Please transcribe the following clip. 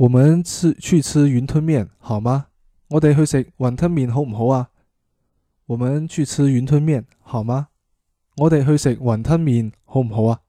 我们吃去吃云吞面好吗？我哋去食云吞面好唔好啊？我们去吃云吞面好吗？我哋去食云吞面好唔好啊？